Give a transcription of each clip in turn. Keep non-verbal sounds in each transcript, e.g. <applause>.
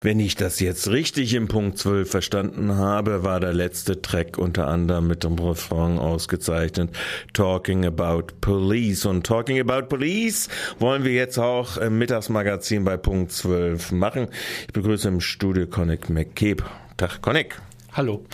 Wenn ich das jetzt richtig im Punkt 12 verstanden habe, war der letzte Track unter anderem mit dem Refrain ausgezeichnet Talking About Police. Und Talking About Police wollen wir jetzt auch im Mittagsmagazin bei Punkt 12 machen. Ich begrüße im Studio Connect McCabe. Tag, Connect. Hallo.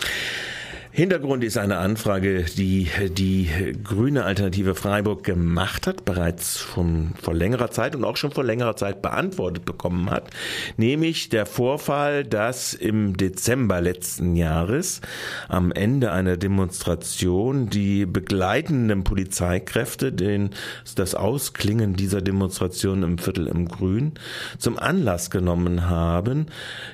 Hintergrund ist eine Anfrage, die die Grüne Alternative Freiburg gemacht hat, bereits schon vor längerer Zeit und auch schon vor längerer Zeit beantwortet bekommen hat, nämlich der Vorfall, dass im Dezember letzten Jahres am Ende einer Demonstration die begleitenden Polizeikräfte den, das Ausklingen dieser Demonstration im Viertel im Grün zum Anlass genommen haben,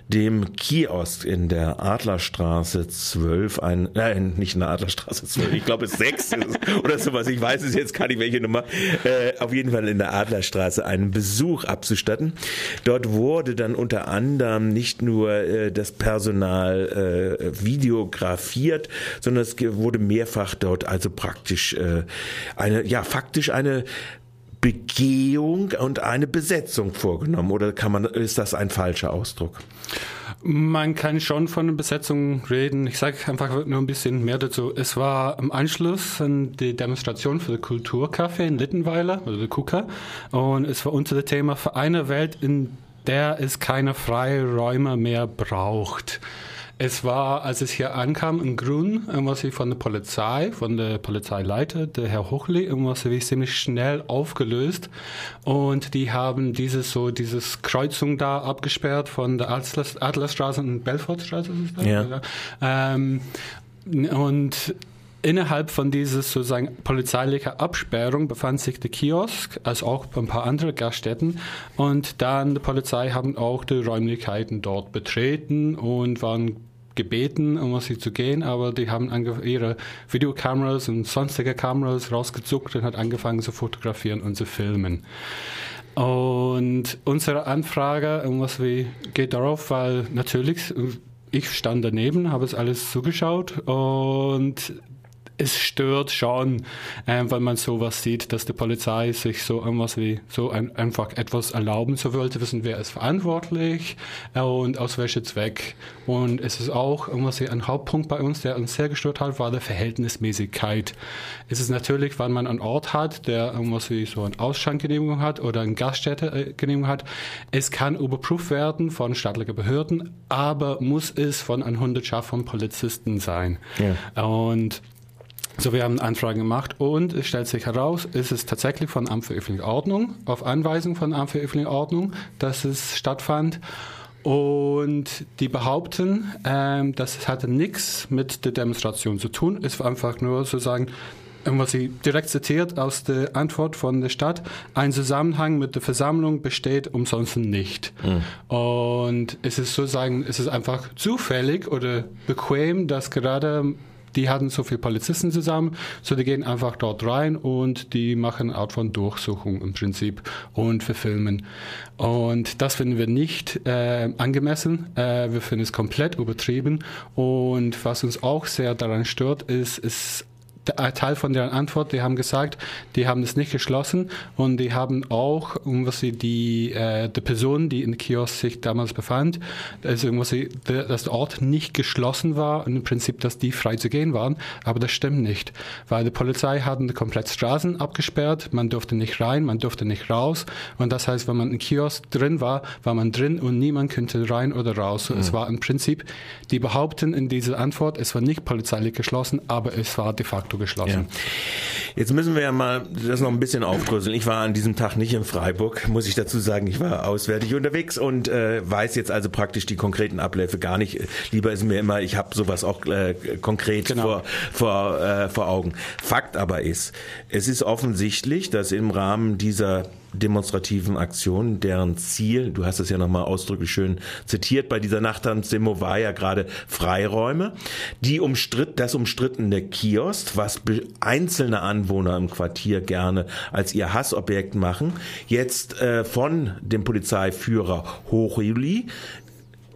dem Kiosk in der Adlerstraße 12 ein nein, nicht in der Adlerstraße 12, ich glaube es 6 <laughs> oder sowas, ich weiß es jetzt gar nicht, welche Nummer, äh, auf jeden Fall in der Adlerstraße einen Besuch abzustatten. Dort wurde dann unter anderem nicht nur äh, das Personal äh, videografiert, sondern es wurde mehrfach dort also praktisch äh, eine, ja, faktisch eine Begehung und eine Besetzung vorgenommen oder kann man, ist das ein falscher Ausdruck? Man kann schon von Besetzung reden. Ich sage einfach nur ein bisschen mehr dazu. Es war im Anschluss an die Demonstration für den Kulturcafé in Littenweiler, oder der KUKA. Und es war unter dem Thema für eine Welt, in der es keine Freiräume mehr braucht. Es war, als es hier ankam, in Grün, irgendwas wie von der Polizei, von der Polizeileiter, der Herr Hochli, irgendwas wie ziemlich schnell aufgelöst. Und die haben dieses so, dieses Kreuzung da abgesperrt von der Adlerstraße und Belfortstraße. Ja. Ähm, und Innerhalb von dieser sozusagen polizeilichen Absperrung befand sich der Kiosk, als auch ein paar andere Gaststätten. Und dann die Polizei haben auch die Räumlichkeiten dort betreten und waren gebeten, um sie zu gehen, aber die haben ihre Videokameras und sonstige Kameras rausgezuckt und hat angefangen zu fotografieren und zu filmen. Und unsere Anfrage, was wie geht darauf, weil natürlich ich stand daneben, habe es alles zugeschaut und es stört schon, äh, weil man sowas sieht, dass die Polizei sich so irgendwas wie so ein, einfach etwas erlauben so wollte, wissen, wer ist verantwortlich äh, und aus welchem Zweck. Und es ist auch irgendwas wie ein Hauptpunkt bei uns, der uns sehr gestört hat, war der Verhältnismäßigkeit. Es ist natürlich, wenn man einen Ort hat, der irgendwas wie so eine Ausschankgenehmigung hat oder eine Gaststättegenehmigung hat, es kann überprüft werden von staatlichen Behörden, aber muss es von einer Hundertschaft von Polizisten sein. Ja. Und so, wir haben Anfragen gemacht und es stellt sich heraus, ist es tatsächlich von Amt für öffentliche Ordnung, auf Anweisung von Amt für öffentliche Ordnung, dass es stattfand. Und die behaupten, ähm, das hatte nichts mit der Demonstration zu tun. Es war einfach nur sozusagen, was sie direkt zitiert aus der Antwort von der Stadt, ein Zusammenhang mit der Versammlung besteht umsonst nicht. Mhm. Und es ist sozusagen, es ist einfach zufällig oder bequem, dass gerade die hatten so viele Polizisten zusammen, so die gehen einfach dort rein und die machen eine Art von Durchsuchung im Prinzip und verfilmen. Und das finden wir nicht äh, angemessen. Äh, wir finden es komplett übertrieben. Und was uns auch sehr daran stört, ist, ist Teil von deren Antwort, die haben gesagt, die haben es nicht geschlossen und die haben auch was sie die, äh, die Person, die in Kiosk sich damals befand, also irgendwas, dass der Ort nicht geschlossen war und im Prinzip, dass die frei zu gehen waren, aber das stimmt nicht, weil die Polizei hatten komplett Straßen abgesperrt, man durfte nicht rein, man durfte nicht raus und das heißt, wenn man in Kiosk drin war, war man drin und niemand könnte rein oder raus. Mhm. Es war im Prinzip, die behaupten in dieser Antwort, es war nicht polizeilich geschlossen, aber es war de facto geschlossen. Ja. Jetzt müssen wir ja mal das noch ein bisschen aufdröseln. Ich war an diesem Tag nicht in Freiburg, muss ich dazu sagen. Ich war auswärtig unterwegs und äh, weiß jetzt also praktisch die konkreten Abläufe gar nicht. Lieber ist mir immer, ich habe sowas auch äh, konkret genau. vor, vor, äh, vor Augen. Fakt aber ist, es ist offensichtlich, dass im Rahmen dieser demonstrativen Aktionen, deren Ziel, du hast es ja nochmal ausdrücklich schön zitiert, bei dieser Nachttanzdemo war ja gerade Freiräume, die umstritt, das umstrittene Kiosk, was einzelne Anwohner im Quartier gerne als ihr Hassobjekt machen, jetzt äh, von dem Polizeiführer Hochjuli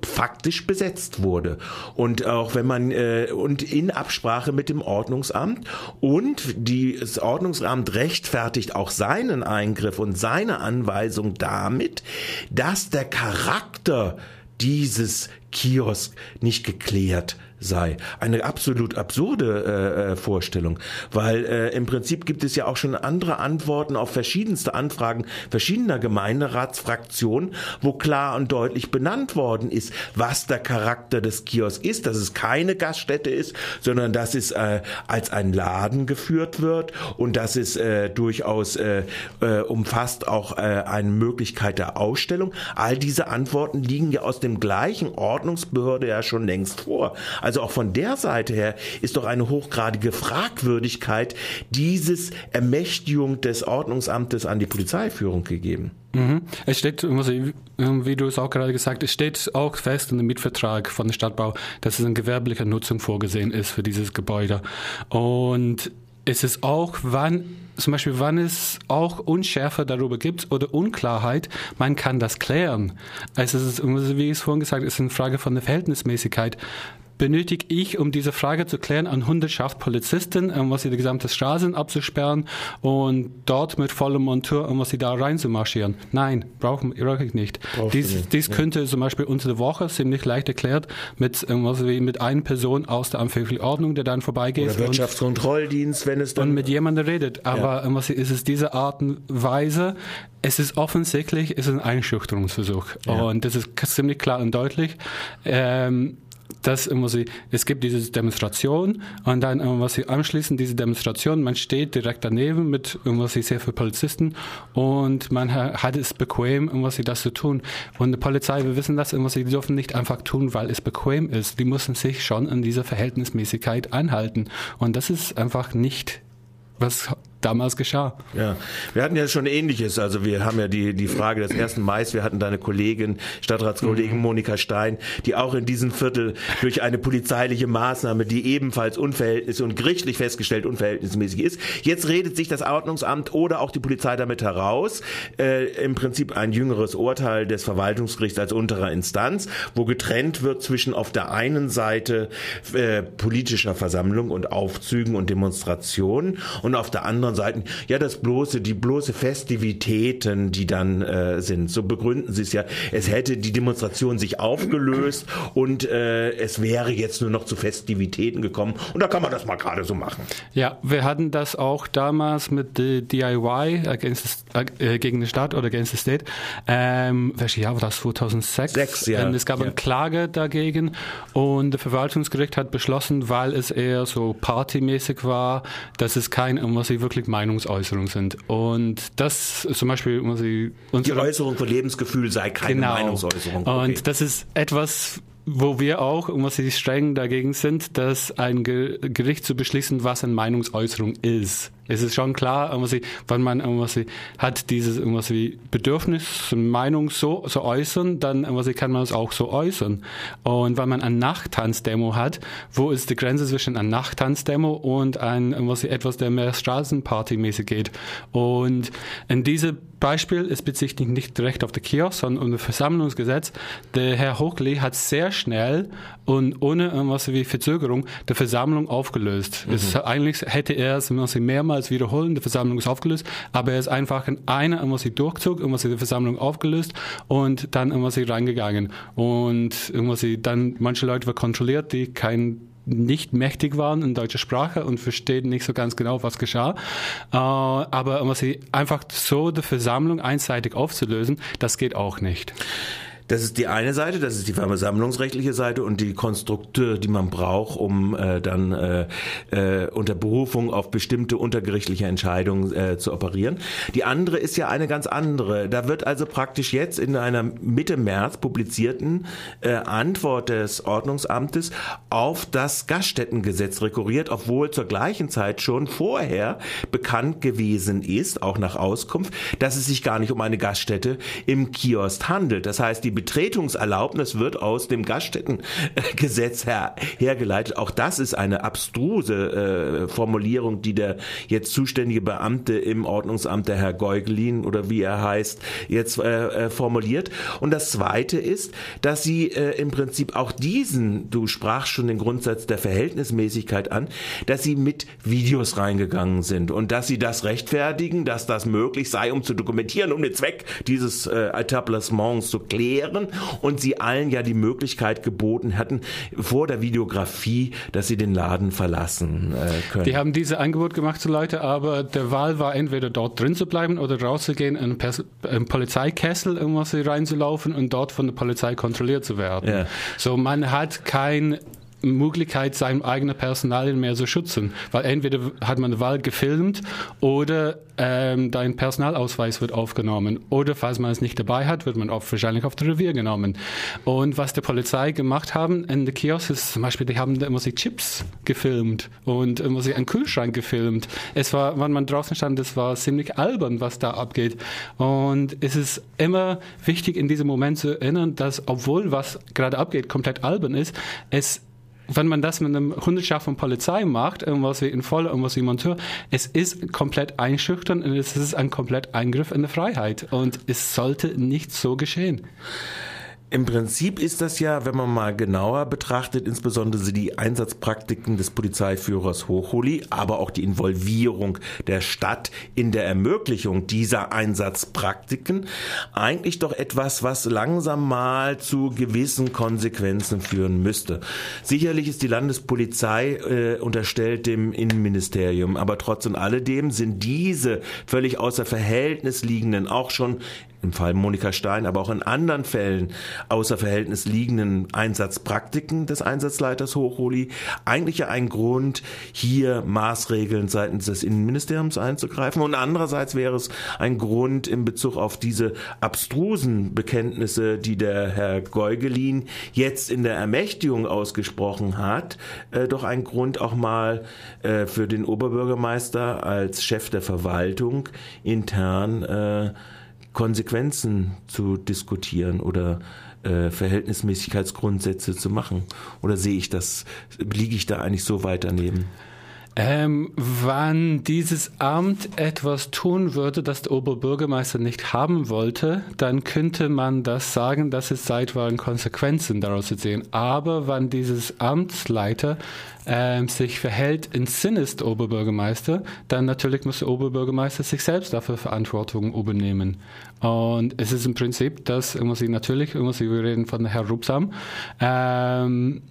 faktisch besetzt wurde. Und auch wenn man äh, und in Absprache mit dem Ordnungsamt und die, das Ordnungsamt rechtfertigt auch seinen Eingriff und seine Anweisung damit, dass der Charakter dieses Kiosk nicht geklärt sei. Eine absolut absurde äh, äh, Vorstellung, weil äh, im Prinzip gibt es ja auch schon andere Antworten auf verschiedenste Anfragen verschiedener Gemeinderatsfraktionen, wo klar und deutlich benannt worden ist, was der Charakter des Kiosks ist, dass es keine Gaststätte ist, sondern dass es äh, als ein Laden geführt wird und dass es äh, durchaus äh, äh, umfasst auch äh, eine Möglichkeit der Ausstellung. All diese Antworten liegen ja aus dem gleichen Ordnungsbehörde ja schon längst vor. Also auch von der Seite her ist doch eine hochgradige Fragwürdigkeit dieses Ermächtigung des Ordnungsamtes an die Polizeiführung gegeben. Mhm. Es steht, wie du es auch gerade gesagt hast, es steht auch fest in dem Mietvertrag von der Stadtbau, dass es in gewerblicher Nutzung vorgesehen ist für dieses Gebäude. Und es ist auch, wann zum Beispiel, wann es auch Unschärfe darüber gibt oder Unklarheit, man kann das klären. Also es ist, wie ich es vorhin gesagt habe, es ist eine Frage von der Verhältnismäßigkeit benötige ich, um diese Frage zu klären, eine Hundertschaft Polizisten, um was sie die gesamte Straße abzusperren und dort mit vollem Montur, um was sie da rein zu marschieren. Nein, brauche brauch ich nicht. Brauchst dies, nicht. dies ja. könnte zum Beispiel unter der Woche ziemlich leicht erklärt mit was wie mit einer Person aus der amphibischen Ordnung, der dann vorbeigeht. Oder Wirtschaftskontrolldienst, wenn es dann... Und mit jemandem redet. Aber ja. was ist es diese Art und Weise, es ist offensichtlich, es ist ein Einschüchterungsversuch. Ja. Und das ist ziemlich klar und deutlich. Ähm, dass immer sie, es gibt diese Demonstration und dann was sie anschließend diese Demonstration, man steht direkt daneben mit irgendwas sehr viele Polizisten und man hat es bequem, irgendwas sie das zu tun. Und die Polizei, wir wissen das, irgendwas sie dürfen nicht einfach tun, weil es bequem ist. Die müssen sich schon an dieser Verhältnismäßigkeit anhalten. Und das ist einfach nicht was damals geschah. Ja, wir hatten ja schon Ähnliches. Also wir haben ja die, die Frage des 1. Mai, wir hatten deine Kollegin, Stadtratskollegin mhm. Monika Stein, die auch in diesem Viertel durch eine polizeiliche Maßnahme, die ebenfalls unverhältnis und gerichtlich festgestellt unverhältnismäßig ist. Jetzt redet sich das Ordnungsamt oder auch die Polizei damit heraus, äh, im Prinzip ein jüngeres Urteil des Verwaltungsgerichts als unterer Instanz, wo getrennt wird zwischen auf der einen Seite äh, politischer Versammlung und Aufzügen und Demonstrationen und auf der anderen anderen Seiten, ja, das bloße, die bloße Festivitäten, die dann äh, sind. So begründen sie es ja. Es hätte die Demonstration sich aufgelöst und äh, es wäre jetzt nur noch zu Festivitäten gekommen. Und da kann man das mal gerade so machen. Ja, wir hatten das auch damals mit DIY against, äh, gegen den Staat oder against the State. Ähm, welches Jahr war das? 2006? Sechs, ja. Und es gab ja. eine Klage dagegen und das Verwaltungsgericht hat beschlossen, weil es eher so partymäßig war, dass es kein, was sie wirklich Meinungsäußerungen sind. Und das zum Beispiel, muss ich, die Äußerung von Lebensgefühl sei keine genau. Meinungsäußerung. Okay. Und das ist etwas, wo wir auch, und was sie streng dagegen sind, dass ein Gericht zu beschließen, was eine Meinungsäußerung ist. Es ist schon klar, irgendwie, wenn man irgendwie hat dieses irgendwas wie Bedürfnis, Meinung so, so äußern, dann irgendwie kann man es auch so äußern. Und wenn man eine Nachttanzdemo hat, wo ist die Grenze zwischen einer Nachttanzdemo und ein irgendwas etwas, der mehr Straßenpartymäßig geht? Und in diesem Beispiel, es bezieht sich nicht direkt auf die Kiosk, sondern um das Versammlungsgesetz. Der Herr Hochli hat sehr schnell und ohne irgendwas wie Verzögerung die Versammlung aufgelöst. Mhm. Es, eigentlich hätte er es mehrmals mehrmals wiederholen, die Versammlung ist aufgelöst, aber er ist einfach in einer sie durchzog, immer sie die Versammlung aufgelöst und dann immer sie reingegangen. Und sie dann, manche Leute waren kontrolliert, die kein nicht mächtig waren in deutscher Sprache und verstehen nicht so ganz genau, was geschah. Äh, aber um sie einfach so die Versammlung einseitig aufzulösen, das geht auch nicht. Das ist die eine Seite, das ist die versammlungsrechtliche Seite und die Konstrukte, die man braucht, um äh, dann äh, äh, unter Berufung auf bestimmte untergerichtliche Entscheidungen äh, zu operieren. Die andere ist ja eine ganz andere. Da wird also praktisch jetzt in einer Mitte März publizierten äh, Antwort des Ordnungsamtes auf das Gaststättengesetz rekurriert, obwohl zur gleichen Zeit schon vorher bekannt gewesen ist, auch nach Auskunft, dass es sich gar nicht um eine Gaststätte im Kiosk handelt. Das heißt, die Betretungserlaubnis wird aus dem Gaststättengesetz her, hergeleitet. Auch das ist eine abstruse äh, Formulierung, die der jetzt zuständige Beamte im Ordnungsamt, der Herr Geugelin oder wie er heißt, jetzt äh, äh, formuliert. Und das Zweite ist, dass sie äh, im Prinzip auch diesen, du sprachst schon den Grundsatz der Verhältnismäßigkeit an, dass sie mit Videos reingegangen sind und dass sie das rechtfertigen, dass das möglich sei, um zu dokumentieren, um den Zweck dieses äh, Etablissements zu klären wären und sie allen ja die Möglichkeit geboten hatten, vor der Videografie, dass sie den Laden verlassen äh, können. Die haben diese Angebot gemacht zu Leute, aber der Wahl war entweder dort drin zu bleiben oder rauszugehen in einen Polizeikessel, irgendwas reinzulaufen und dort von der Polizei kontrolliert zu werden. Ja. So, man hat kein Möglichkeit, sein eigenes Personal mehr zu schützen. Weil entweder hat man die Wahl gefilmt oder ähm, dein Personalausweis wird aufgenommen. Oder falls man es nicht dabei hat, wird man auch wahrscheinlich auf das Revier genommen. Und was die Polizei gemacht haben in der Kiosk ist zum Beispiel, die haben immer sich Chips gefilmt und immer sich einen Kühlschrank gefilmt. Es war, wenn man draußen stand, das war ziemlich albern, was da abgeht. Und es ist immer wichtig, in diesem Moment zu erinnern, dass obwohl was gerade abgeht, komplett albern ist, es wenn man das mit einem Hundertschaft von Polizei macht, irgendwas wie in Voll, irgendwas wie Monteur, es ist komplett einschüchtern und es ist ein komplett Eingriff in die Freiheit. Und es sollte nicht so geschehen. Im Prinzip ist das ja, wenn man mal genauer betrachtet, insbesondere die Einsatzpraktiken des Polizeiführers Hochholi, aber auch die Involvierung der Stadt in der Ermöglichung dieser Einsatzpraktiken, eigentlich doch etwas, was langsam mal zu gewissen Konsequenzen führen müsste. Sicherlich ist die Landespolizei äh, unterstellt dem Innenministerium, aber trotz und alledem sind diese völlig außer Verhältnis liegenden, auch schon im Fall Monika Stein, aber auch in anderen Fällen außer Verhältnis liegenden Einsatzpraktiken des Einsatzleiters Hochholi eigentlich ja ein Grund, hier Maßregeln seitens des Innenministeriums einzugreifen. Und andererseits wäre es ein Grund in Bezug auf diese abstrusen Bekenntnisse, die der Herr Geugelin jetzt in der Ermächtigung ausgesprochen hat, äh, doch ein Grund auch mal äh, für den Oberbürgermeister als Chef der Verwaltung intern äh, Konsequenzen zu diskutieren oder äh, Verhältnismäßigkeitsgrundsätze zu machen? Oder sehe ich das, liege ich da eigentlich so weit daneben? Ähm, wann dieses Amt etwas tun würde, das der Oberbürgermeister nicht haben wollte, dann könnte man das sagen, dass es zeitweilig Konsequenzen daraus zu sehen. Aber wann dieses Amtsleiter ähm, sich verhält im Sinne des Oberbürgermeister, dann natürlich muss der Oberbürgermeister sich selbst dafür Verantwortung übernehmen. Und es ist im Prinzip, dass, muss ich natürlich, muss ich, wir reden von Herrn Rupsam, ähm,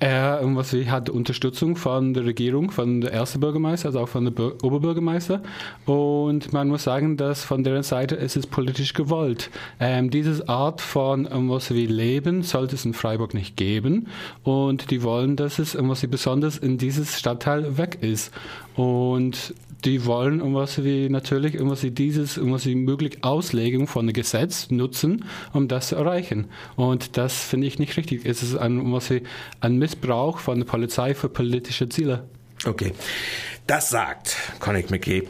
er irgendwas hat Unterstützung von der Regierung, von der ersten Bürgermeister, also auch von der Oberbürgermeister. Und man muss sagen, dass von deren Seite ist es politisch gewollt. Ähm, diese Art von irgendwas wie Leben sollte es in Freiburg nicht geben. Und die wollen, dass es irgendwas wie besonders in dieses Stadtteil weg ist. Und die wollen irgendwas wie natürlich irgendwas wie dieses irgendwas wie möglich Auslegung von dem Gesetz nutzen, um das zu erreichen. Und das finde ich nicht richtig. Es ist ein, irgendwas wie ein Missbrauch von der Polizei für politische Ziele. Okay. Das sagt Connick McCabe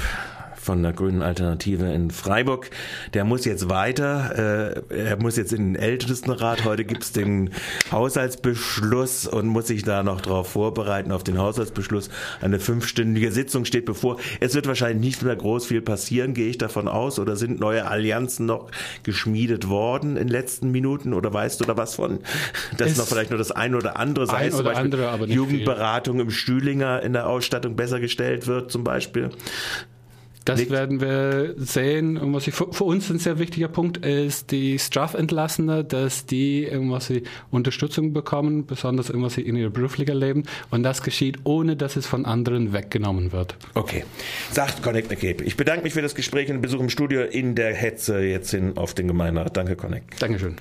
von der Grünen Alternative in Freiburg. Der muss jetzt weiter. Äh, er muss jetzt in den Ältestenrat. Heute gibt es den Haushaltsbeschluss und muss sich da noch darauf vorbereiten, auf den Haushaltsbeschluss. Eine fünfstündige Sitzung steht bevor. Es wird wahrscheinlich nicht mehr groß viel passieren, gehe ich davon aus. Oder sind neue Allianzen noch geschmiedet worden in den letzten Minuten? Oder weißt du da was von? Dass es noch vielleicht nur das eine oder andere, sei es zum Beispiel andere, Jugendberatung viel. im Stühlinger in der Ausstattung besser gestellt wird zum Beispiel. Das Nicht. werden wir sehen. Und was ich, für, für, uns ein sehr wichtiger Punkt ist, die Strafentlassene, dass die irgendwas Unterstützung bekommen, besonders irgendwas in ihrem beruflichen Leben. Und das geschieht, ohne dass es von anderen weggenommen wird. Okay. Sagt Connect McCabe. Ich bedanke mich für das Gespräch und den Besuch im Studio in der Hetze jetzt hin auf den Gemeinderat. Danke, Connect. Dankeschön.